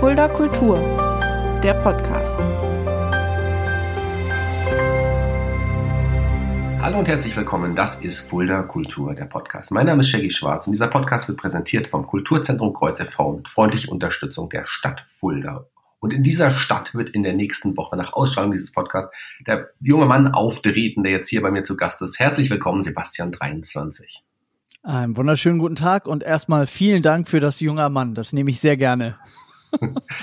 Fulda Kultur, der Podcast. Hallo und herzlich willkommen. Das ist Fulda Kultur, der Podcast. Mein Name ist Shaggy Schwarz und dieser Podcast wird präsentiert vom Kulturzentrum Kreuz e.V. mit freundlicher Unterstützung der Stadt Fulda. Und in dieser Stadt wird in der nächsten Woche nach Ausstrahlung dieses Podcasts der junge Mann auftreten, der jetzt hier bei mir zu Gast ist. Herzlich willkommen, Sebastian 23. Einen wunderschönen guten Tag und erstmal vielen Dank für das junger Mann. Das nehme ich sehr gerne.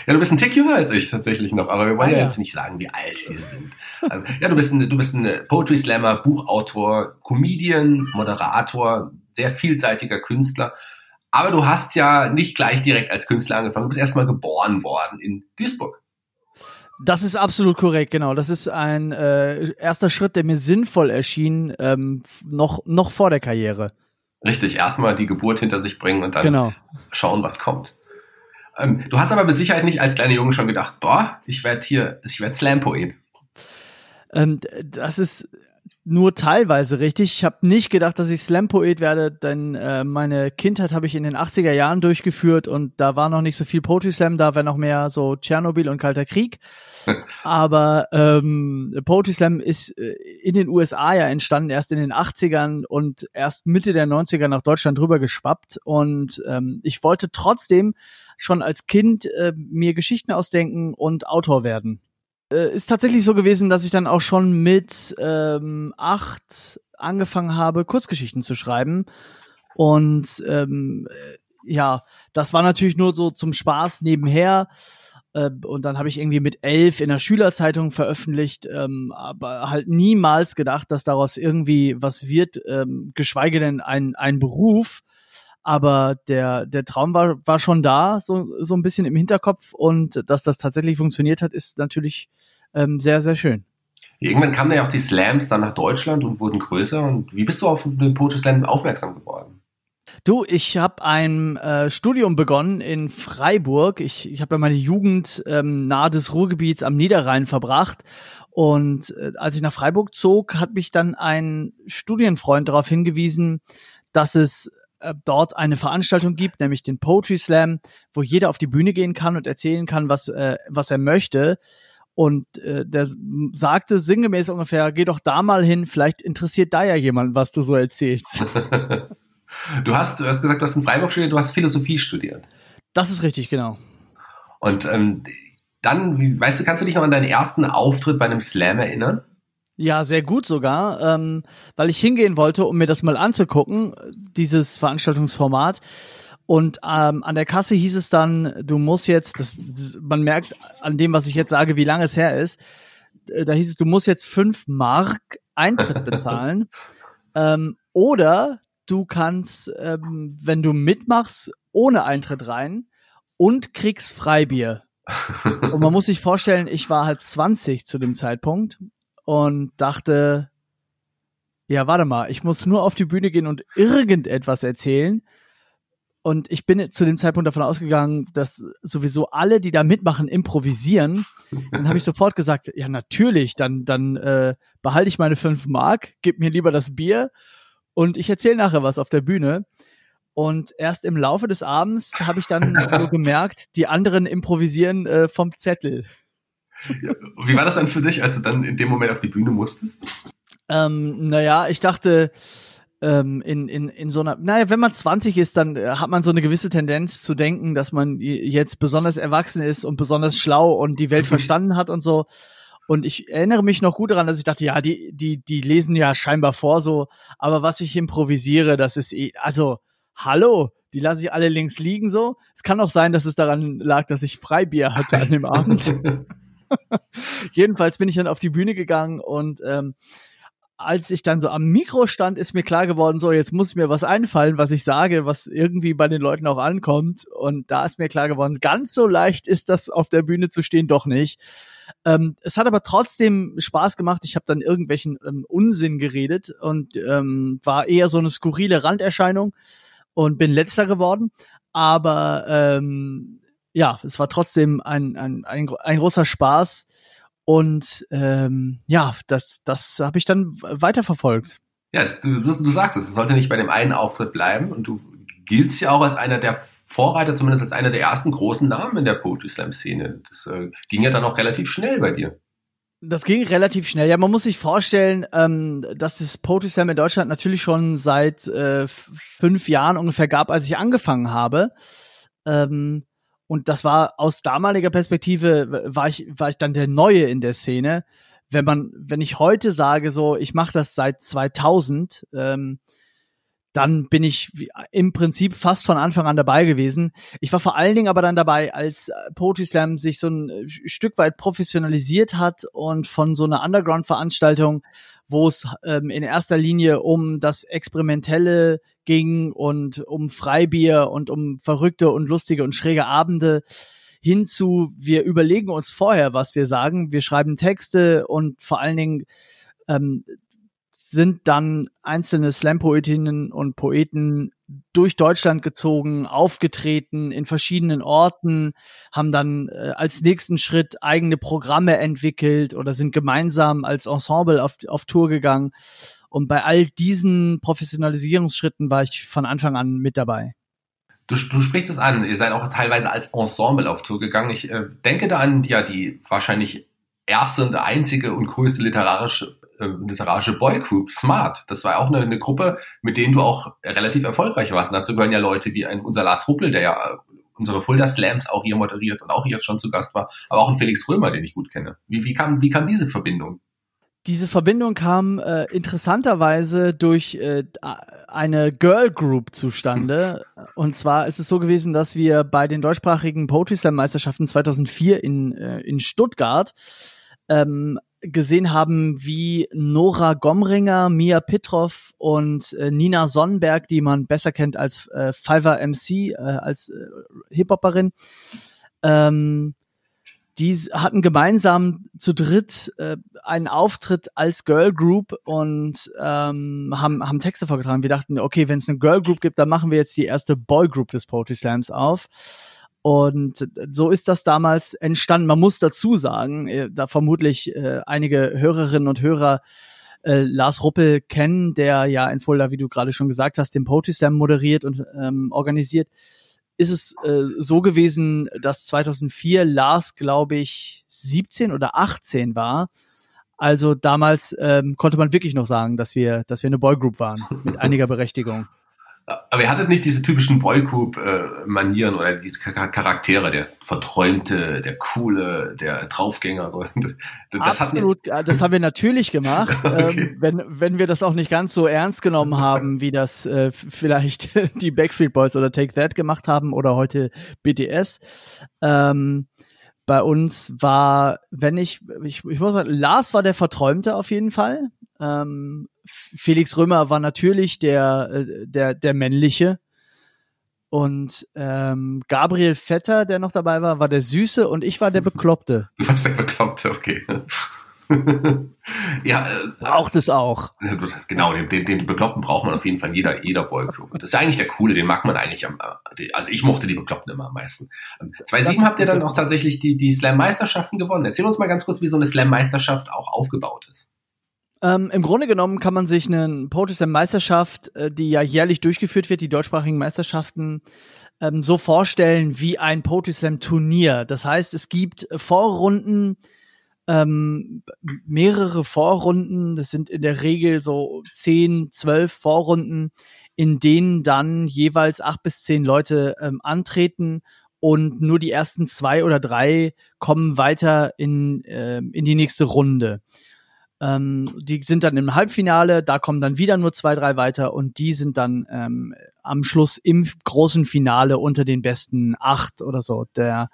Ja, du bist ein Tick jünger als ich tatsächlich noch, aber wir wollen ah, ja, ja, jetzt nicht sagen, wie alt wir sind. Also, ja, du bist ein, du bist ein Poetry Slammer, Buchautor, Comedian, Moderator, sehr vielseitiger Künstler. Aber du hast ja nicht gleich direkt als Künstler angefangen. Du bist erstmal geboren worden in Duisburg. Das ist absolut korrekt, genau. Das ist ein äh, erster Schritt, der mir sinnvoll erschien, ähm, noch, noch vor der Karriere. Richtig, erstmal die Geburt hinter sich bringen und dann genau. schauen, was kommt. Ähm, du hast aber mit Sicherheit nicht als kleiner Junge schon gedacht, boah, ich werde hier, ich werde Slam-Poet. Ähm, das ist nur teilweise richtig. Ich habe nicht gedacht, dass ich Slam-Poet werde, denn äh, meine Kindheit habe ich in den 80er Jahren durchgeführt und da war noch nicht so viel Poetry Slam, da war noch mehr so Tschernobyl und Kalter Krieg. Aber ähm, Poetry Slam ist äh, in den USA ja entstanden, erst in den 80ern und erst Mitte der 90er nach Deutschland rüber geschwappt. Und ähm, ich wollte trotzdem schon als Kind äh, mir Geschichten ausdenken und Autor werden. Äh, ist tatsächlich so gewesen, dass ich dann auch schon mit ähm, acht angefangen habe, Kurzgeschichten zu schreiben. Und ähm, äh, ja, das war natürlich nur so zum Spaß nebenher. Äh, und dann habe ich irgendwie mit elf in der Schülerzeitung veröffentlicht, ähm, aber halt niemals gedacht, dass daraus irgendwie was wird, ähm, geschweige denn ein, ein Beruf. Aber der, der Traum war, war schon da, so, so ein bisschen im Hinterkopf. Und dass das tatsächlich funktioniert hat, ist natürlich ähm, sehr, sehr schön. Irgendwann kamen ja auch die Slams dann nach Deutschland und wurden größer. Und wie bist du auf den Poetry Slam aufmerksam geworden? Du, ich habe ein äh, Studium begonnen in Freiburg. Ich, ich habe ja meine Jugend ähm, nahe des Ruhrgebiets am Niederrhein verbracht. Und äh, als ich nach Freiburg zog, hat mich dann ein Studienfreund darauf hingewiesen, dass es äh, dort eine Veranstaltung gibt, nämlich den Poetry Slam, wo jeder auf die Bühne gehen kann und erzählen kann, was, äh, was er möchte. Und äh, der sagte sinngemäß ungefähr, geh doch da mal hin, vielleicht interessiert da ja jemand, was du so erzählst. Du hast, du hast gesagt, du hast in Freiburg studiert, du hast Philosophie studiert. Das ist richtig, genau. Und ähm, dann, weißt du, kannst du dich noch an deinen ersten Auftritt bei einem Slam erinnern? Ja, sehr gut sogar, ähm, weil ich hingehen wollte, um mir das mal anzugucken, dieses Veranstaltungsformat. Und ähm, an der Kasse hieß es dann, du musst jetzt, das, das, man merkt an dem, was ich jetzt sage, wie lange es her ist, äh, da hieß es, du musst jetzt fünf Mark Eintritt bezahlen. ähm, oder du kannst, ähm, wenn du mitmachst, ohne Eintritt rein und kriegst Freibier. und man muss sich vorstellen, ich war halt 20 zu dem Zeitpunkt und dachte, ja, warte mal, ich muss nur auf die Bühne gehen und irgendetwas erzählen. Und ich bin zu dem Zeitpunkt davon ausgegangen, dass sowieso alle, die da mitmachen, improvisieren. Dann habe ich sofort gesagt, ja, natürlich, dann, dann äh, behalte ich meine fünf Mark, gib mir lieber das Bier und ich erzähle nachher was auf der Bühne. Und erst im Laufe des Abends habe ich dann so gemerkt, die anderen improvisieren äh, vom Zettel. Wie war das dann für dich, als du dann in dem Moment auf die Bühne musstest? Ähm, naja, ich dachte, ähm, in, in, in so einer, naja, wenn man 20 ist, dann äh, hat man so eine gewisse Tendenz zu denken, dass man jetzt besonders erwachsen ist und besonders schlau und die Welt mhm. verstanden hat und so. Und ich erinnere mich noch gut daran, dass ich dachte, ja, die, die, die lesen ja scheinbar vor so, aber was ich improvisiere, das ist eh, also, hallo, die lasse ich alle links liegen so. Es kann auch sein, dass es daran lag, dass ich Freibier hatte an dem Abend. Jedenfalls bin ich dann auf die Bühne gegangen und ähm, als ich dann so am Mikro stand, ist mir klar geworden, so jetzt muss mir was einfallen, was ich sage, was irgendwie bei den Leuten auch ankommt. Und da ist mir klar geworden, ganz so leicht ist das auf der Bühne zu stehen doch nicht. Ähm, es hat aber trotzdem Spaß gemacht. Ich habe dann irgendwelchen ähm, Unsinn geredet und ähm, war eher so eine skurrile Randerscheinung und bin letzter geworden. Aber ähm, ja, es war trotzdem ein, ein, ein, ein großer Spaß. Und ähm, ja, das, das habe ich dann weiterverfolgt. Ja, du, du sagst es, es sollte nicht bei dem einen Auftritt bleiben und du gilt ja auch als einer der Vorreiter, zumindest als einer der ersten großen Namen in der Poetry Slam Szene. Das äh, ging ja dann auch relativ schnell bei dir. Das ging relativ schnell. Ja, man muss sich vorstellen, ähm, dass es Poetry Slam in Deutschland natürlich schon seit äh, fünf Jahren ungefähr gab, als ich angefangen habe. Ähm, und das war aus damaliger Perspektive war ich war ich dann der Neue in der Szene. Wenn man, wenn ich heute sage so, ich mache das seit 2000, ähm, dann bin ich im Prinzip fast von Anfang an dabei gewesen. Ich war vor allen Dingen aber dann dabei, als äh, Poetry Slam sich so ein äh, Stück weit professionalisiert hat und von so einer Underground-Veranstaltung, wo es ähm, in erster Linie um das Experimentelle ging und um Freibier und um verrückte und lustige und schräge Abende hinzu, wir überlegen uns vorher, was wir sagen, wir schreiben Texte und vor allen Dingen ähm, sind dann einzelne Slam-Poetinnen und Poeten durch Deutschland gezogen, aufgetreten in verschiedenen Orten, haben dann äh, als nächsten Schritt eigene Programme entwickelt oder sind gemeinsam als Ensemble auf, auf Tour gegangen. Und bei all diesen Professionalisierungsschritten war ich von Anfang an mit dabei. Du, du sprichst es an, ihr seid auch teilweise als Ensemble auf Tour gegangen. Ich äh, denke da an ja die wahrscheinlich erste und einzige und größte literarische äh, literarische Boygroup, Smart. Das war auch eine, eine, Gruppe, mit denen du auch relativ erfolgreich warst. Und dazu gehören ja Leute wie ein, unser Lars Ruppel, der ja äh, unsere Fulda Slams auch hier moderiert und auch hier schon zu Gast war, aber auch ein Felix Römer, den ich gut kenne. Wie, wie, kam, wie kam diese Verbindung? Diese Verbindung kam äh, interessanterweise durch äh, eine Girl Group zustande. Und zwar ist es so gewesen, dass wir bei den deutschsprachigen Poetry Slam Meisterschaften 2004 in, äh, in Stuttgart ähm, gesehen haben, wie Nora Gomringer, Mia Pitroff und äh, Nina Sonnenberg, die man besser kennt als äh, Fiverr MC, äh, als äh, Hip-Hopperin, ähm, die hatten gemeinsam zu dritt äh, einen Auftritt als Girl Group und ähm, haben, haben Texte vorgetragen. Wir dachten, okay, wenn es eine Girl Group gibt, dann machen wir jetzt die erste Boy Group des Poetry Slams auf. Und so ist das damals entstanden. Man muss dazu sagen, äh, da vermutlich äh, einige Hörerinnen und Hörer äh, Lars Ruppel kennen, der ja in Fulda, wie du gerade schon gesagt hast, den Poetry Slam moderiert und ähm, organisiert, ist es äh, so gewesen, dass 2004 Lars, glaube ich, 17 oder 18 war. Also damals ähm, konnte man wirklich noch sagen, dass wir, dass wir eine Boygroup waren mit einiger Berechtigung. Aber ihr hattet nicht diese typischen Boygroup-Manieren oder diese Charaktere, der Verträumte, der Coole, der Draufgänger. So. Das Absolut, das haben wir natürlich gemacht, okay. ähm, wenn, wenn wir das auch nicht ganz so ernst genommen haben, wie das äh, vielleicht die Backstreet Boys oder Take That gemacht haben oder heute BTS. Ähm, bei uns war, wenn ich, ich, ich muss sagen, Lars war der Verträumte auf jeden Fall. Ähm, Felix Römer war natürlich der, äh, der, der männliche. Und ähm, Gabriel Vetter, der noch dabei war, war der Süße und ich war der Bekloppte. Du warst der Bekloppte, okay. ja, äh, auch das auch. Genau, den, den, den Bekloppten braucht man auf jeden Fall in jeder, jeder Boygroup. Das ist eigentlich der Coole, den mag man eigentlich am, äh, also ich mochte die Bekloppten immer am meisten. 2007 ähm, habt ihr dann auch tatsächlich die, die Slam-Meisterschaften gewonnen. Erzähl uns mal ganz kurz, wie so eine Slam-Meisterschaft auch aufgebaut ist. Ähm, Im Grunde genommen kann man sich eine Poetry Slam Meisterschaft, äh, die ja jährlich durchgeführt wird, die deutschsprachigen Meisterschaften, ähm, so vorstellen wie ein Poetry Slam Turnier. Das heißt, es gibt Vorrunden, ähm, mehrere Vorrunden, das sind in der Regel so zehn, zwölf Vorrunden, in denen dann jeweils acht bis zehn Leute ähm, antreten und nur die ersten zwei oder drei kommen weiter in, äh, in die nächste Runde. Ähm, die sind dann im Halbfinale, da kommen dann wieder nur zwei, drei weiter und die sind dann ähm, am Schluss im großen Finale unter den besten acht oder so der,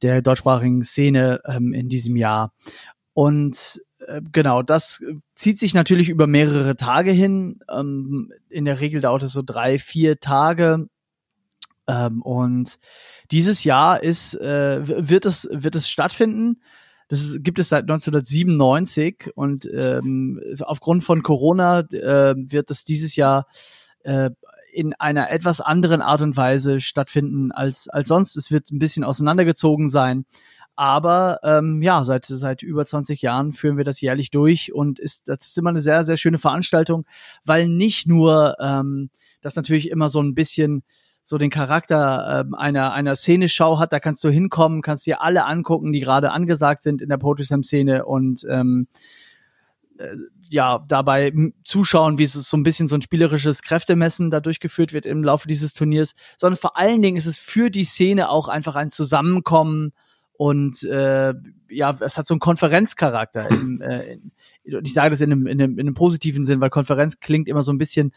der deutschsprachigen Szene ähm, in diesem Jahr. Und äh, genau, das zieht sich natürlich über mehrere Tage hin. Ähm, in der Regel dauert es so drei, vier Tage. Ähm, und dieses Jahr ist, äh, wird es, wird es stattfinden. Das ist, gibt es seit 1997 und ähm, aufgrund von Corona äh, wird es dieses Jahr äh, in einer etwas anderen Art und Weise stattfinden als, als sonst. Es wird ein bisschen auseinandergezogen sein. Aber ähm, ja, seit, seit über 20 Jahren führen wir das jährlich durch und ist, das ist immer eine sehr, sehr schöne Veranstaltung, weil nicht nur ähm, das natürlich immer so ein bisschen so den Charakter ähm, einer einer Szeneschau hat. Da kannst du hinkommen, kannst dir alle angucken, die gerade angesagt sind in der Poetry Slam Szene und ähm, äh, ja dabei zuschauen, wie so ein bisschen so ein spielerisches Kräftemessen da durchgeführt wird im Laufe dieses Turniers, sondern vor allen Dingen ist es für die Szene auch einfach ein Zusammenkommen und äh, ja, es hat so einen Konferenzcharakter. Im, äh, in, ich sage das in einem, in, einem, in einem positiven Sinn, weil Konferenz klingt immer so ein bisschen,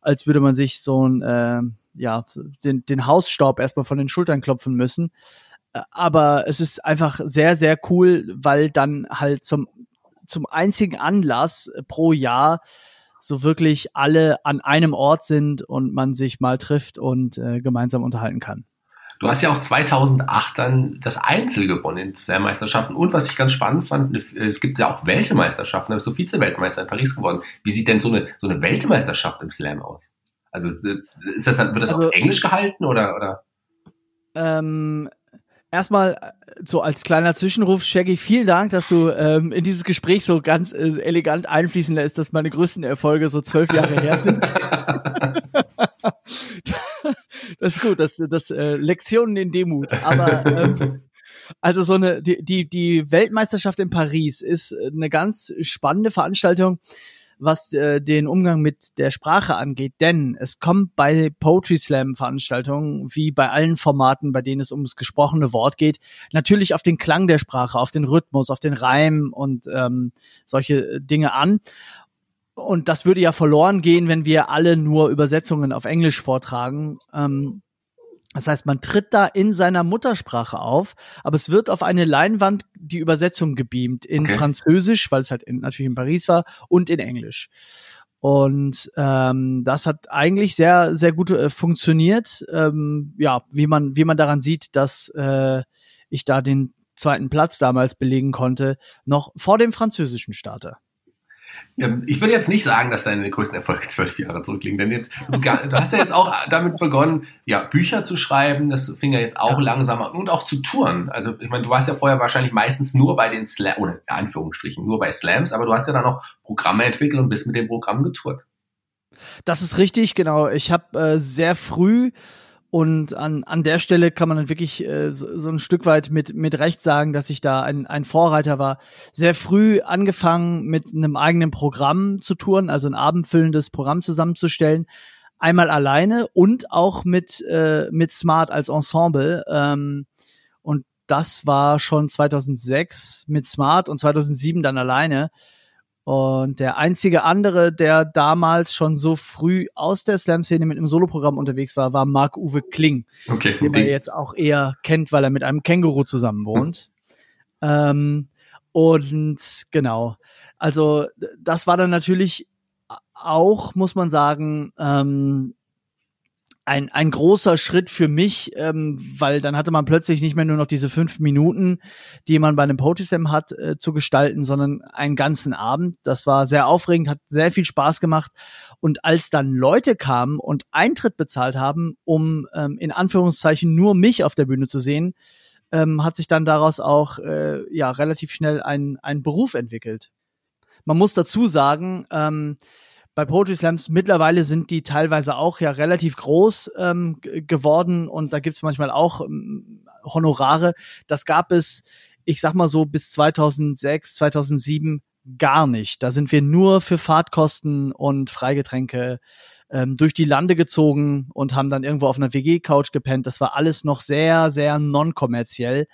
als würde man sich so ein äh, ja den, den Hausstaub erstmal von den Schultern klopfen müssen. Äh, aber es ist einfach sehr, sehr cool, weil dann halt zum, zum einzigen Anlass pro Jahr so wirklich alle an einem Ort sind und man sich mal trifft und äh, gemeinsam unterhalten kann. Du hast ja auch 2008 dann das Einzel gewonnen in Slam-Meisterschaften. Und was ich ganz spannend fand, es gibt ja auch Weltmeisterschaften. Da bist du Vize-Weltmeister in Paris geworden. Wie sieht denn so eine, so eine Weltmeisterschaft im Slam aus? Also ist das dann, wird das also, auf Englisch gehalten oder? oder? Ähm, erstmal äh, so als kleiner Zwischenruf, Shaggy, vielen Dank, dass du ähm, in dieses Gespräch so ganz äh, elegant einfließen lässt, dass meine größten Erfolge so zwölf Jahre her sind. das ist gut, das, das äh, Lektionen in Demut. Aber ähm, also so eine die, die die Weltmeisterschaft in Paris ist eine ganz spannende Veranstaltung, was äh, den Umgang mit der Sprache angeht. Denn es kommt bei Poetry Slam Veranstaltungen wie bei allen Formaten, bei denen es ums gesprochene Wort geht, natürlich auf den Klang der Sprache, auf den Rhythmus, auf den Reim und ähm, solche Dinge an. Und das würde ja verloren gehen, wenn wir alle nur Übersetzungen auf Englisch vortragen. Ähm, das heißt, man tritt da in seiner Muttersprache auf, aber es wird auf eine Leinwand die Übersetzung gebeamt in okay. Französisch, weil es halt in, natürlich in Paris war, und in Englisch. Und ähm, das hat eigentlich sehr, sehr gut äh, funktioniert. Ähm, ja, wie man, wie man daran sieht, dass äh, ich da den zweiten Platz damals belegen konnte, noch vor dem französischen Starter. Ähm, ich würde jetzt nicht sagen, dass deine größten Erfolge zwölf Jahre zurückliegen, denn jetzt, du, du, hast ja jetzt auch damit begonnen, ja, Bücher zu schreiben, das fing ja jetzt auch ja. langsam an und auch zu touren. Also, ich meine, du warst ja vorher wahrscheinlich meistens nur bei den Slams, oder in Anführungsstrichen, nur bei Slams, aber du hast ja dann noch Programme entwickelt und bist mit dem Programm getourt. Das ist richtig, genau. Ich habe äh, sehr früh und an, an der Stelle kann man dann wirklich äh, so, so ein Stück weit mit, mit Recht sagen, dass ich da ein, ein Vorreiter war. Sehr früh angefangen mit einem eigenen Programm zu touren, also ein abendfüllendes Programm zusammenzustellen. Einmal alleine und auch mit, äh, mit Smart als Ensemble. Ähm, und das war schon 2006 mit Smart und 2007 dann alleine. Und der einzige andere, der damals schon so früh aus der Slam-Szene mit einem Soloprogramm unterwegs war, war Marc-Uwe Kling, okay, den man jetzt auch eher kennt, weil er mit einem Känguru zusammen wohnt. Hm. Ähm, und genau, also das war dann natürlich auch, muss man sagen, ähm, ein, ein großer Schritt für mich, ähm, weil dann hatte man plötzlich nicht mehr nur noch diese fünf Minuten, die man bei einem Poetry Slam hat, äh, zu gestalten, sondern einen ganzen Abend. Das war sehr aufregend, hat sehr viel Spaß gemacht. Und als dann Leute kamen und Eintritt bezahlt haben, um ähm, in Anführungszeichen nur mich auf der Bühne zu sehen, ähm, hat sich dann daraus auch äh, ja relativ schnell ein, ein Beruf entwickelt. Man muss dazu sagen, ähm, bei Poetry Slams mittlerweile sind die teilweise auch ja relativ groß ähm, geworden und da gibt's manchmal auch ähm, Honorare. Das gab es, ich sag mal so, bis 2006, 2007 gar nicht. Da sind wir nur für Fahrtkosten und Freigetränke ähm, durch die Lande gezogen und haben dann irgendwo auf einer WG-Couch gepennt. Das war alles noch sehr, sehr non-kommerziell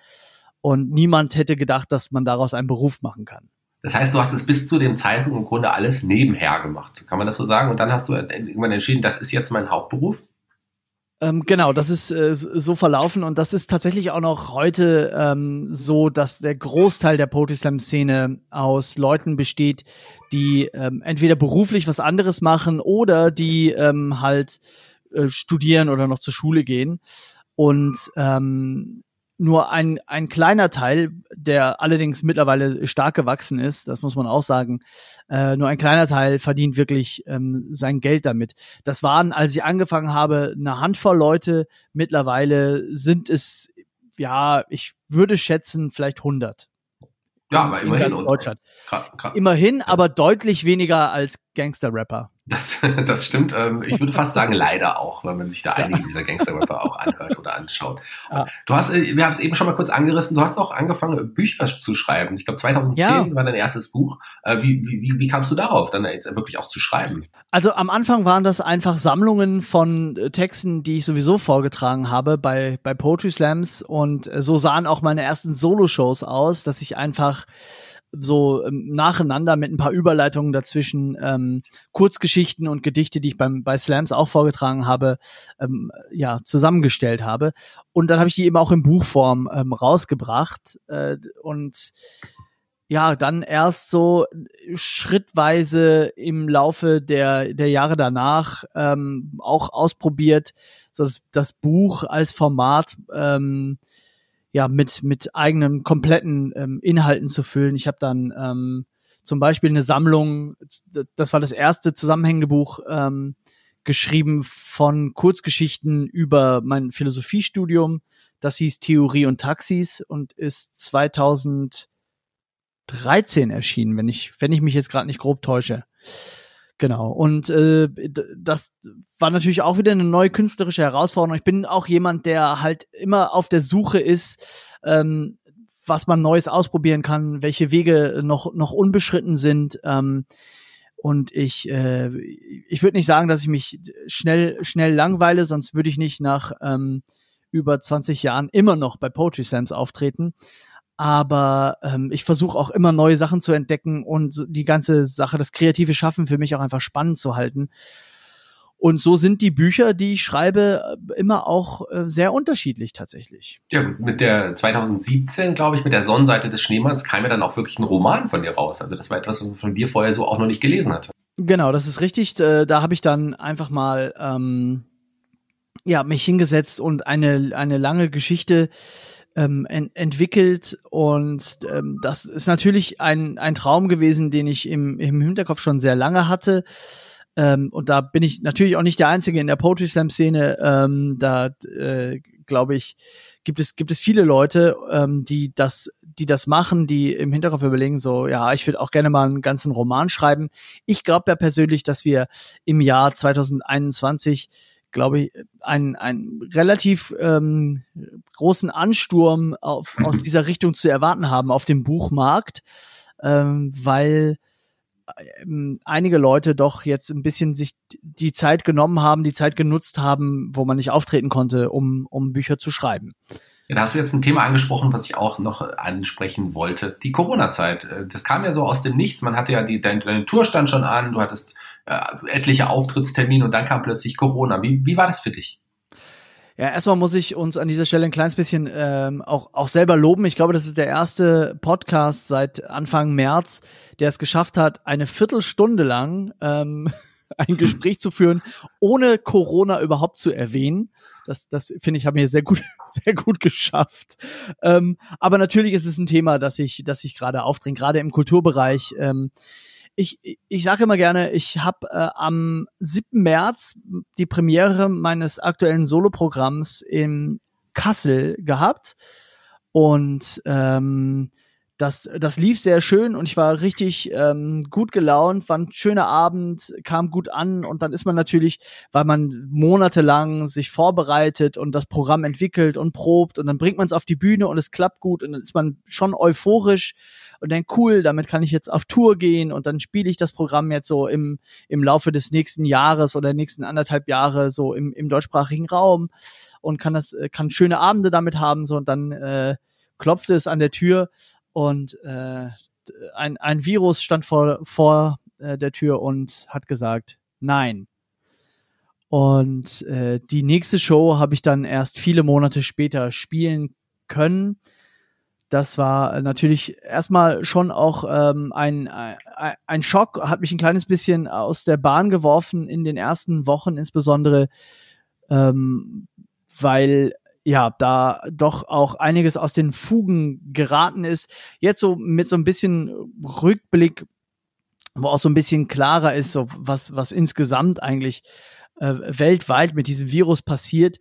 und niemand hätte gedacht, dass man daraus einen Beruf machen kann. Das heißt, du hast es bis zu dem Zeitpunkt im Grunde alles nebenher gemacht. Kann man das so sagen? Und dann hast du irgendwann entschieden, das ist jetzt mein Hauptberuf? Ähm, genau, das ist äh, so verlaufen und das ist tatsächlich auch noch heute ähm, so, dass der Großteil der Poetry Slam Szene aus Leuten besteht, die ähm, entweder beruflich was anderes machen oder die ähm, halt äh, studieren oder noch zur Schule gehen. Und ähm, nur ein, ein kleiner Teil, der allerdings mittlerweile stark gewachsen ist, das muss man auch sagen, äh, nur ein kleiner Teil verdient wirklich ähm, sein Geld damit. Das waren, als ich angefangen habe, eine Handvoll Leute. Mittlerweile sind es, ja, ich würde schätzen, vielleicht 100. Ja, aber immerhin. In Deutschland. Grad, grad. Immerhin, aber deutlich weniger als Gangster-Rapper. Das, das stimmt. Ähm, ich würde fast sagen, leider auch, weil man sich da einige dieser Gangster-Rapper auch anhört oder anschaut. Ja. Du hast, äh, wir haben es eben schon mal kurz angerissen, du hast auch angefangen, Bücher zu schreiben. Ich glaube, 2010 ja. war dein erstes Buch. Äh, wie, wie, wie kamst du darauf, dann jetzt wirklich auch zu schreiben? Also am Anfang waren das einfach Sammlungen von äh, Texten, die ich sowieso vorgetragen habe bei, bei Poetry Slams und so sahen auch meine ersten Solo-Shows aus, dass ich einfach so ähm, nacheinander mit ein paar Überleitungen dazwischen ähm, Kurzgeschichten und Gedichte, die ich beim bei Slams auch vorgetragen habe, ähm, ja zusammengestellt habe. Und dann habe ich die eben auch in Buchform ähm, rausgebracht äh, und ja, dann erst so schrittweise im Laufe der der Jahre danach ähm, auch ausprobiert, so das, das Buch als Format ähm, ja mit mit eigenen kompletten ähm, Inhalten zu füllen. Ich habe dann ähm, zum Beispiel eine Sammlung, das war das erste zusammenhängende Buch ähm, geschrieben von Kurzgeschichten über mein Philosophiestudium. Das hieß Theorie und Taxis und ist 2013 erschienen, wenn ich wenn ich mich jetzt gerade nicht grob täusche. Genau. Und äh, das war natürlich auch wieder eine neue künstlerische Herausforderung. Ich bin auch jemand, der halt immer auf der Suche ist, ähm, was man Neues ausprobieren kann, welche Wege noch, noch unbeschritten sind. Ähm, und ich, äh, ich würde nicht sagen, dass ich mich schnell, schnell langweile, sonst würde ich nicht nach ähm, über 20 Jahren immer noch bei Poetry Slams auftreten aber ähm, ich versuche auch immer neue Sachen zu entdecken und die ganze Sache, das kreative Schaffen für mich auch einfach spannend zu halten. Und so sind die Bücher, die ich schreibe, äh, immer auch äh, sehr unterschiedlich tatsächlich. Ja, mit der 2017, glaube ich, mit der Sonnenseite des Schneemanns kam ja dann auch wirklich ein Roman von dir raus. Also das war etwas, was man von dir vorher so auch noch nicht gelesen hatte. Genau, das ist richtig. Äh, da habe ich dann einfach mal ähm, ja mich hingesetzt und eine eine lange Geschichte ähm, ent entwickelt und ähm, das ist natürlich ein, ein Traum gewesen, den ich im, im Hinterkopf schon sehr lange hatte. Ähm, und da bin ich natürlich auch nicht der Einzige in der Poetry Slam Szene. Ähm, da äh, glaube ich, gibt es, gibt es viele Leute, ähm, die das, die das machen, die im Hinterkopf überlegen, so, ja, ich würde auch gerne mal einen ganzen Roman schreiben. Ich glaube ja persönlich, dass wir im Jahr 2021 glaube ich, einen, einen relativ ähm, großen Ansturm auf, aus dieser Richtung zu erwarten haben auf dem Buchmarkt, ähm, weil ähm, einige Leute doch jetzt ein bisschen sich die Zeit genommen haben, die Zeit genutzt haben, wo man nicht auftreten konnte, um, um Bücher zu schreiben. Ja, da hast du jetzt ein Thema angesprochen, was ich auch noch ansprechen wollte. Die Corona-Zeit. Äh, das kam ja so aus dem Nichts. Man hatte ja die, dein, dein Tour stand schon an, du hattest äh, etliche Auftrittstermine und dann kam plötzlich Corona. Wie, wie war das für dich? Ja, erstmal muss ich uns an dieser Stelle ein kleines bisschen ähm, auch, auch selber loben. Ich glaube, das ist der erste Podcast seit Anfang März, der es geschafft hat, eine Viertelstunde lang ähm, ein Gespräch zu führen, ohne Corona überhaupt zu erwähnen. Das, das finde ich, habe mir sehr gut, sehr gut geschafft. Ähm, aber natürlich ist es ein Thema, das ich, das ich gerade aufdringt, gerade im Kulturbereich. Ähm, ich, ich sage immer gerne, ich habe äh, am 7. März die Premiere meines aktuellen Soloprogramms in Kassel gehabt und ähm, das, das lief sehr schön und ich war richtig ähm, gut gelaunt, war ein schöner Abend, kam gut an und dann ist man natürlich, weil man monatelang sich vorbereitet und das Programm entwickelt und probt und dann bringt man es auf die Bühne und es klappt gut und dann ist man schon euphorisch und denkt, cool, damit kann ich jetzt auf Tour gehen und dann spiele ich das Programm jetzt so im, im Laufe des nächsten Jahres oder nächsten anderthalb Jahre so im, im deutschsprachigen Raum und kann das, äh, kann schöne Abende damit haben so und dann äh, klopfte es an der Tür und äh, ein, ein Virus stand vor, vor äh, der Tür und hat gesagt, nein. Und äh, die nächste Show habe ich dann erst viele Monate später spielen können. Das war natürlich erstmal schon auch ähm, ein, ein, ein Schock, hat mich ein kleines bisschen aus der Bahn geworfen in den ersten Wochen, insbesondere ähm, weil ja, da doch auch einiges aus den Fugen geraten ist. Jetzt so mit so ein bisschen Rückblick, wo auch so ein bisschen klarer ist, so was, was insgesamt eigentlich äh, weltweit mit diesem Virus passiert,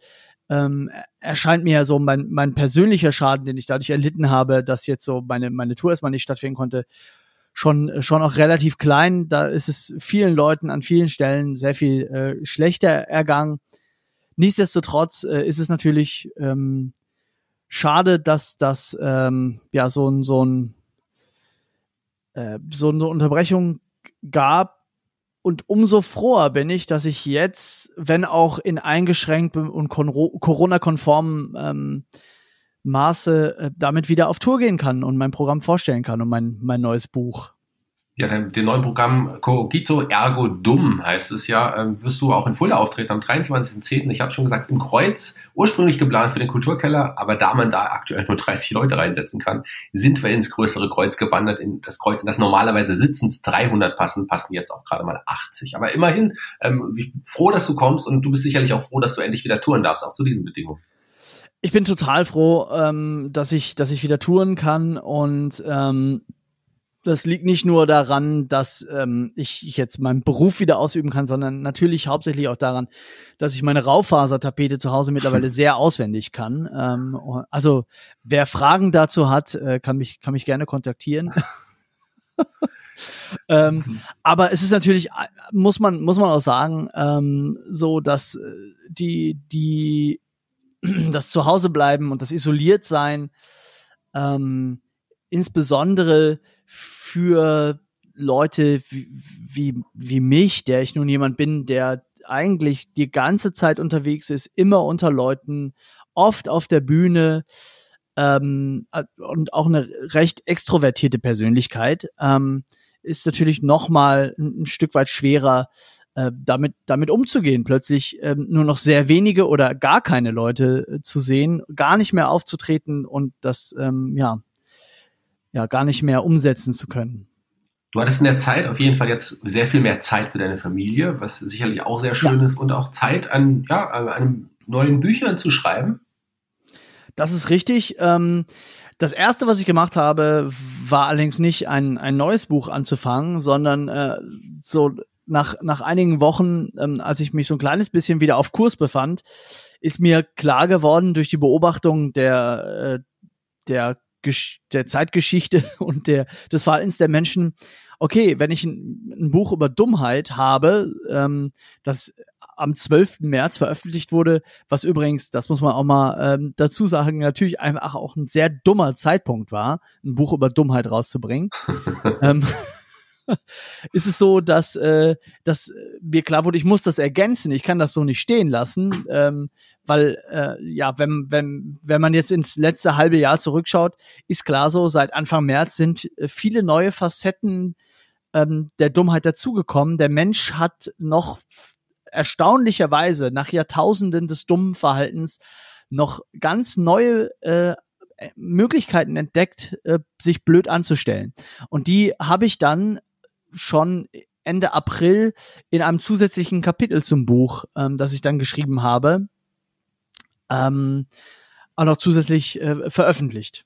ähm, erscheint mir ja so mein, mein persönlicher Schaden, den ich dadurch erlitten habe, dass jetzt so meine, meine Tour erstmal nicht stattfinden konnte, schon schon auch relativ klein. Da ist es vielen Leuten an vielen Stellen sehr viel äh, schlechter ergangen. Nichtsdestotrotz äh, ist es natürlich ähm, schade, dass das ähm, ja so ein so ein äh, so eine Unterbrechung gab. Und umso froher bin ich, dass ich jetzt, wenn auch in eingeschränktem und Corona-konformen ähm, Maße, äh, damit wieder auf Tour gehen kann und mein Programm vorstellen kann und mein, mein neues Buch. Ja, dem, dem neuen Programm Cogito Ergo Dumm heißt es ja, ähm, wirst du auch in Fulda auftreten am 23.10. Ich habe schon gesagt, im Kreuz, ursprünglich geplant für den Kulturkeller, aber da man da aktuell nur 30 Leute reinsetzen kann, sind wir ins größere Kreuz gewandert, in das Kreuz, in das normalerweise sitzend 300 passen, passen jetzt auch gerade mal 80. Aber immerhin, ähm, froh, dass du kommst und du bist sicherlich auch froh, dass du endlich wieder touren darfst, auch zu diesen Bedingungen. Ich bin total froh, ähm, dass ich, dass ich wieder touren kann und ähm, das liegt nicht nur daran, dass ähm, ich jetzt meinen Beruf wieder ausüben kann, sondern natürlich hauptsächlich auch daran, dass ich meine Raufasertapete zu Hause mittlerweile sehr auswendig kann. Ähm, also wer Fragen dazu hat, äh, kann mich kann mich gerne kontaktieren. ähm, mhm. aber es ist natürlich muss man muss man auch sagen ähm, so, dass äh, die die das Zuhause bleiben und das isoliert sein ähm, insbesondere für Leute wie, wie, wie mich, der ich nun jemand bin, der eigentlich die ganze Zeit unterwegs ist, immer unter Leuten, oft auf der Bühne ähm, und auch eine recht extrovertierte Persönlichkeit, ähm, ist natürlich noch mal ein, ein Stück weit schwerer, äh, damit damit umzugehen. Plötzlich ähm, nur noch sehr wenige oder gar keine Leute äh, zu sehen, gar nicht mehr aufzutreten und das ähm, ja ja gar nicht mehr umsetzen zu können. Du hattest in der Zeit auf jeden Fall jetzt sehr viel mehr Zeit für deine Familie, was sicherlich auch sehr schön ja. ist und auch Zeit an, ja, an neuen Büchern zu schreiben. Das ist richtig. Ähm, das erste, was ich gemacht habe, war allerdings nicht ein, ein neues Buch anzufangen, sondern äh, so nach, nach einigen Wochen, ähm, als ich mich so ein kleines bisschen wieder auf Kurs befand, ist mir klar geworden durch die Beobachtung der, äh, der der Zeitgeschichte und der, des Verhaltens der Menschen, okay, wenn ich ein, ein Buch über Dummheit habe, ähm, das am 12. März veröffentlicht wurde, was übrigens, das muss man auch mal ähm, dazu sagen, natürlich einfach auch ein sehr dummer Zeitpunkt war, ein Buch über Dummheit rauszubringen. ähm, ist es so, dass, äh, dass mir klar wurde, ich muss das ergänzen, ich kann das so nicht stehen lassen, ähm, weil äh, ja, wenn, wenn, wenn man jetzt ins letzte halbe Jahr zurückschaut, ist klar so, seit Anfang März sind äh, viele neue Facetten ähm, der Dummheit dazugekommen. Der Mensch hat noch erstaunlicherweise nach Jahrtausenden des dummen Verhaltens noch ganz neue äh, Möglichkeiten entdeckt, äh, sich blöd anzustellen. Und die habe ich dann schon Ende April in einem zusätzlichen Kapitel zum Buch, ähm, das ich dann geschrieben habe, ähm, auch noch zusätzlich äh, veröffentlicht.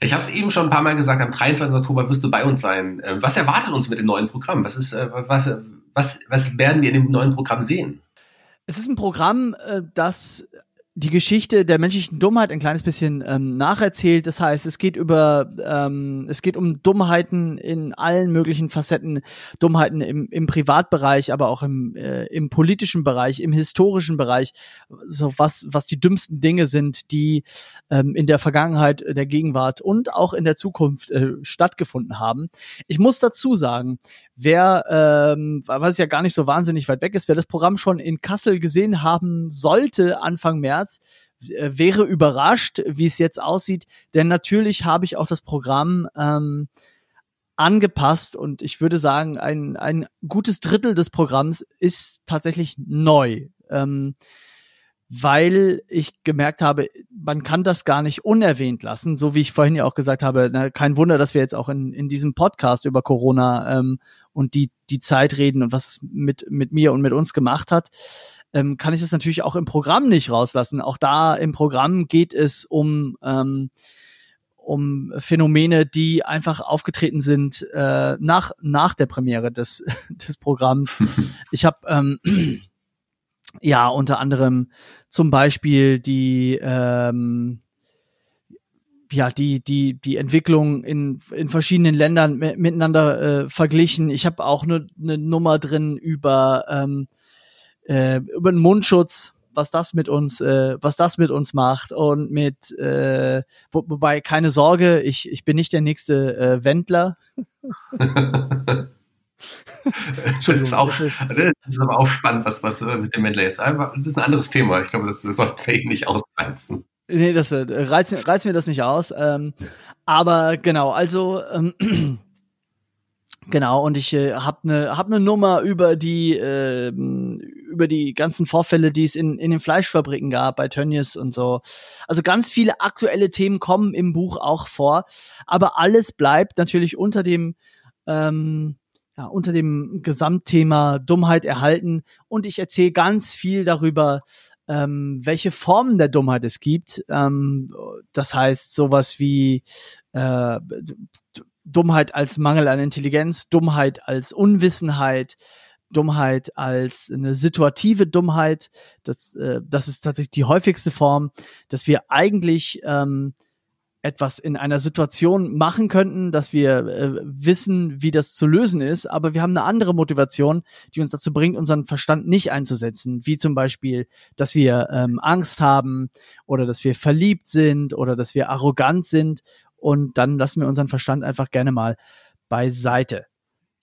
Ich habe es eben schon ein paar Mal gesagt, am 23. Oktober wirst du bei uns sein. Ähm, was erwartet uns mit dem neuen Programm? Was, ist, äh, was, was, was werden wir in dem neuen Programm sehen? Es ist ein Programm, äh, das die Geschichte der menschlichen Dummheit ein kleines bisschen ähm, nacherzählt. Das heißt, es geht über, ähm, es geht um Dummheiten in allen möglichen Facetten, Dummheiten im, im Privatbereich, aber auch im, äh, im politischen Bereich, im historischen Bereich, so was, was die dümmsten Dinge sind, die ähm, in der Vergangenheit, der Gegenwart und auch in der Zukunft äh, stattgefunden haben. Ich muss dazu sagen, wer, ähm, was ja gar nicht so wahnsinnig weit weg ist, wer das Programm schon in Kassel gesehen haben sollte Anfang März, äh, wäre überrascht, wie es jetzt aussieht, denn natürlich habe ich auch das Programm ähm, angepasst und ich würde sagen, ein, ein gutes Drittel des Programms ist tatsächlich neu. Ähm, weil ich gemerkt habe, man kann das gar nicht unerwähnt lassen, so wie ich vorhin ja auch gesagt habe, na, kein Wunder, dass wir jetzt auch in, in diesem Podcast über Corona ähm, und die, die Zeit reden und was es mit, mit mir und mit uns gemacht hat, ähm, kann ich das natürlich auch im Programm nicht rauslassen. Auch da im Programm geht es um, ähm, um Phänomene, die einfach aufgetreten sind äh, nach, nach der Premiere des, des Programms. Ich habe ähm, ja unter anderem zum Beispiel die ähm, ja die die die Entwicklung in in verschiedenen Ländern miteinander äh, verglichen. Ich habe auch eine ne Nummer drin über ähm, äh, über den Mundschutz, was das mit uns, äh, was das mit uns macht und mit, äh, wo, wobei keine Sorge, ich, ich bin nicht der nächste äh, Wendler. das, ist auch, das ist aber auch spannend, was, was äh, mit dem Wendler jetzt einfach, das ist ein anderes Thema. Ich glaube, das, das sollte wir nicht ausreizen. Nee, das äh, reizt, reizt mir das nicht aus. Ähm, aber genau, also ähm, Genau, und ich äh, habe eine hab ne Nummer über die äh, über die ganzen Vorfälle, die es in, in den Fleischfabriken gab, bei Tönnies und so. Also ganz viele aktuelle Themen kommen im Buch auch vor, aber alles bleibt natürlich unter dem ähm, ja, unter dem Gesamtthema Dummheit erhalten und ich erzähle ganz viel darüber, ähm, welche Formen der Dummheit es gibt. Ähm, das heißt sowas wie äh, Dummheit als Mangel an Intelligenz, Dummheit als Unwissenheit, Dummheit als eine situative Dummheit. Das, äh, das ist tatsächlich die häufigste Form, dass wir eigentlich ähm, etwas in einer Situation machen könnten, dass wir äh, wissen, wie das zu lösen ist, aber wir haben eine andere Motivation, die uns dazu bringt, unseren Verstand nicht einzusetzen, wie zum Beispiel, dass wir ähm, Angst haben oder dass wir verliebt sind oder dass wir arrogant sind und dann lassen wir unseren Verstand einfach gerne mal beiseite.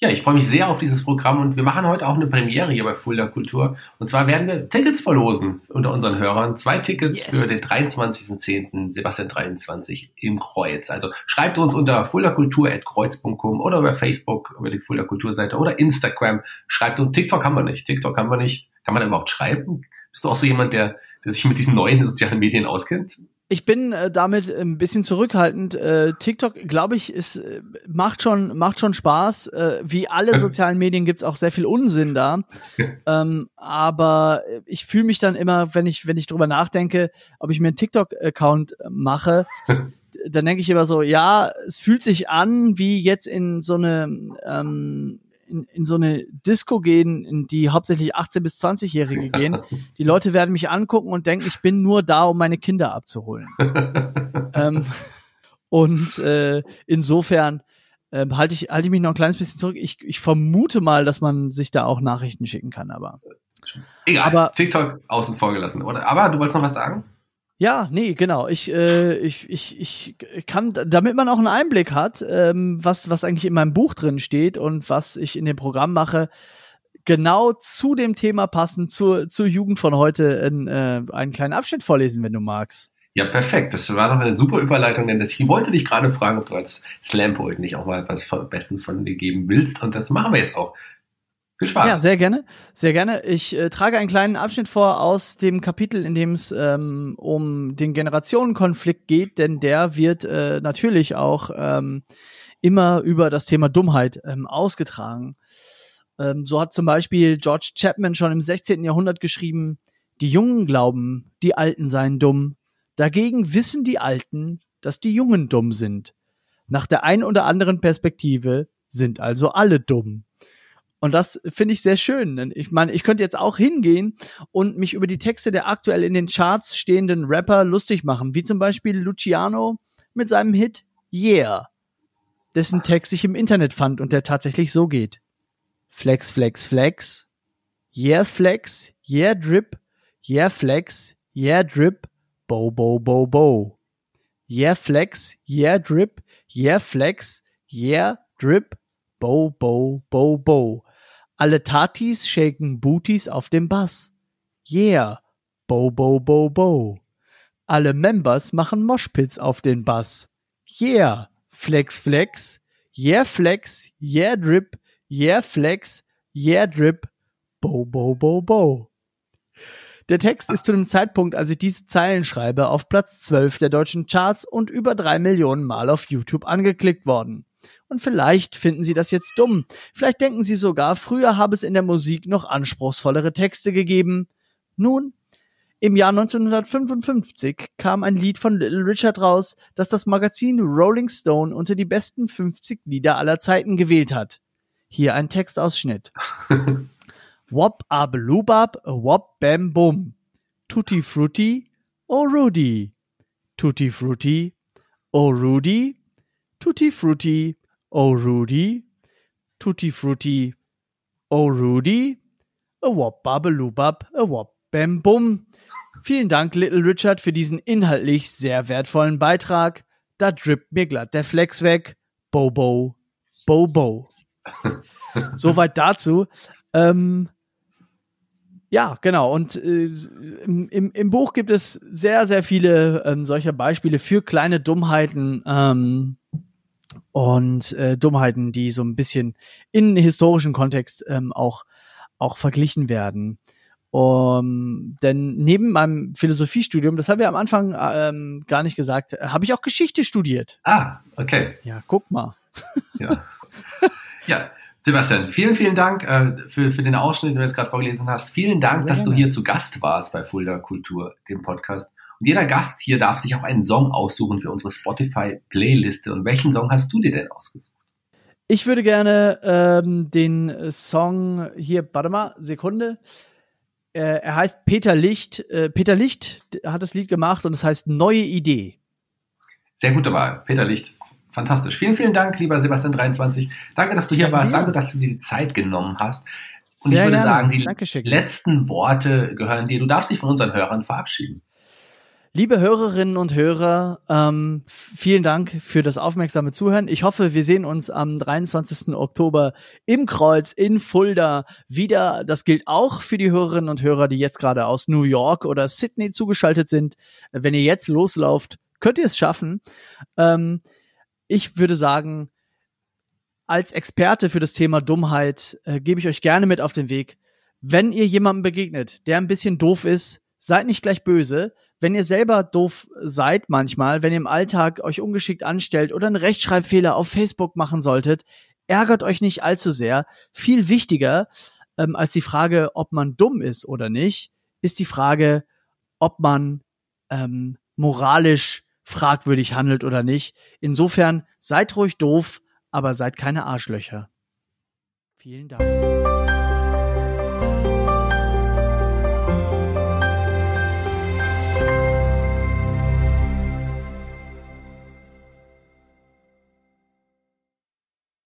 Ja, ich freue mich sehr auf dieses Programm und wir machen heute auch eine Premiere hier bei Fulda Kultur. Und zwar werden wir Tickets verlosen unter unseren Hörern. Zwei Tickets yes. für den 23.10. Sebastian 23 im Kreuz. Also schreibt uns unter fuldakultur.kreuz.com oder über Facebook, über die Fulda Kulturseite oder Instagram. Schreibt uns, TikTok haben wir nicht. TikTok haben wir nicht. Kann man da überhaupt schreiben? Bist du auch so jemand, der, der sich mit diesen neuen sozialen Medien auskennt? Ich bin äh, damit ein bisschen zurückhaltend. Äh, TikTok, glaube ich, ist äh, macht schon macht schon Spaß. Äh, wie alle sozialen Medien gibt's auch sehr viel Unsinn da. ähm, aber ich fühle mich dann immer, wenn ich wenn ich drüber nachdenke, ob ich mir einen TikTok-Account mache, dann denke ich immer so, ja, es fühlt sich an wie jetzt in so eine ähm, in, in so eine Disco gehen, in die hauptsächlich 18- bis 20-Jährige gehen. Die Leute werden mich angucken und denken, ich bin nur da, um meine Kinder abzuholen. ähm, und äh, insofern äh, halte ich, halte ich mich noch ein kleines bisschen zurück. Ich, ich vermute mal, dass man sich da auch Nachrichten schicken kann, aber. Egal, aber, TikTok außen vor gelassen, oder? Aber du wolltest noch was sagen? Ja, nee, genau. Ich, äh, ich, ich, ich kann, damit man auch einen Einblick hat, ähm, was, was eigentlich in meinem Buch drin steht und was ich in dem Programm mache, genau zu dem Thema passend, zur, zur Jugend von heute in, äh, einen kleinen Abschnitt vorlesen, wenn du magst. Ja, perfekt. Das war doch eine super Überleitung, denn ich wollte dich gerade fragen, ob du als Slam-Poet nicht auch mal etwas Besten von dir geben willst. Und das machen wir jetzt auch. Viel Spaß. Ja, sehr gerne. Sehr gerne. Ich äh, trage einen kleinen Abschnitt vor aus dem Kapitel, in dem es ähm, um den Generationenkonflikt geht, denn der wird äh, natürlich auch ähm, immer über das Thema Dummheit ähm, ausgetragen. Ähm, so hat zum Beispiel George Chapman schon im 16. Jahrhundert geschrieben, die Jungen glauben, die Alten seien dumm. Dagegen wissen die Alten, dass die Jungen dumm sind. Nach der ein oder anderen Perspektive sind also alle dumm. Und das finde ich sehr schön. Ich meine, ich könnte jetzt auch hingehen und mich über die Texte der aktuell in den Charts stehenden Rapper lustig machen, wie zum Beispiel Luciano mit seinem Hit Yeah, dessen Text ich im Internet fand und der tatsächlich so geht. Flex, flex, flex. Yeah, flex. Yeah, drip. Yeah, flex. Yeah, drip. Bo, bo, bo, bo. Yeah, flex. Yeah, drip. Yeah, flex. Yeah, drip. Bo, bo, bo, bo. Alle Tatis shaken Booties auf dem Bass. Yeah, bo, bo, bo, bo. Alle Members machen Moshpits auf den Bass. Yeah, flex, flex. Yeah, flex. Yeah, drip. Yeah, flex. Yeah, drip. Bo, bo, bo, bo. Der Text ist zu dem Zeitpunkt, als ich diese Zeilen schreibe, auf Platz 12 der deutschen Charts und über drei Millionen Mal auf YouTube angeklickt worden. Und vielleicht finden Sie das jetzt dumm. Vielleicht denken Sie sogar, früher habe es in der Musik noch anspruchsvollere Texte gegeben. Nun, im Jahr 1955 kam ein Lied von Little Richard raus, das das Magazin Rolling Stone unter die besten 50 Lieder aller Zeiten gewählt hat. Hier ein Textausschnitt. Wop abelubab, wop bam bum. Tutti frutti, oh Rudy. Tutti frutti, oh Rudy, Tutti Frutti, oh Rudy, Tutti Frutti, oh Rudy, a wop babelubab, a wop bam bum. Vielen Dank, Little Richard, für diesen inhaltlich sehr wertvollen Beitrag. Da drippt mir glatt der Flex weg. Bobo, Bobo. Soweit dazu. Ähm, ja, genau. Und äh, im, im, im Buch gibt es sehr, sehr viele ähm, solcher Beispiele für kleine Dummheiten ähm, und äh, Dummheiten, die so ein bisschen in historischen Kontext ähm, auch, auch verglichen werden. Um, denn neben meinem Philosophiestudium, das habe ich am Anfang ähm, gar nicht gesagt, habe ich auch Geschichte studiert. Ah, okay. Ja, guck mal. Ja. ja. Sebastian, vielen, vielen Dank äh, für, für den Ausschnitt, den du jetzt gerade vorgelesen hast. Vielen Dank, dass du hier zu Gast warst bei Fulda Kultur, dem Podcast. Und jeder Gast hier darf sich auch einen Song aussuchen für unsere Spotify-Playliste. Und welchen Song hast du dir denn ausgesucht? Ich würde gerne ähm, den Song hier, warte mal, Sekunde. Äh, er heißt Peter Licht. Äh, Peter Licht hat das Lied gemacht und es heißt Neue Idee. Sehr gute Wahl, Peter Licht. Fantastisch. Vielen, vielen Dank, lieber Sebastian23. Danke, dass du hier warst. Danke, dass du dir die Zeit genommen hast. Und Sehr ich würde gerne. sagen, die Dankeschön. letzten Worte gehören dir. Du darfst dich von unseren Hörern verabschieden. Liebe Hörerinnen und Hörer, ähm, vielen Dank für das aufmerksame Zuhören. Ich hoffe, wir sehen uns am 23. Oktober im Kreuz in Fulda wieder. Das gilt auch für die Hörerinnen und Hörer, die jetzt gerade aus New York oder Sydney zugeschaltet sind. Wenn ihr jetzt loslauft, könnt ihr es schaffen. Ähm, ich würde sagen, als Experte für das Thema Dummheit äh, gebe ich euch gerne mit auf den Weg. Wenn ihr jemandem begegnet, der ein bisschen doof ist, seid nicht gleich böse wenn ihr selber doof seid manchmal, wenn ihr im Alltag euch ungeschickt anstellt oder einen Rechtschreibfehler auf Facebook machen solltet, ärgert euch nicht allzu sehr. Viel wichtiger ähm, als die Frage, ob man dumm ist oder nicht, ist die Frage, ob man ähm, moralisch fragwürdig handelt oder nicht. Insofern seid ruhig doof, aber seid keine Arschlöcher. Vielen Dank.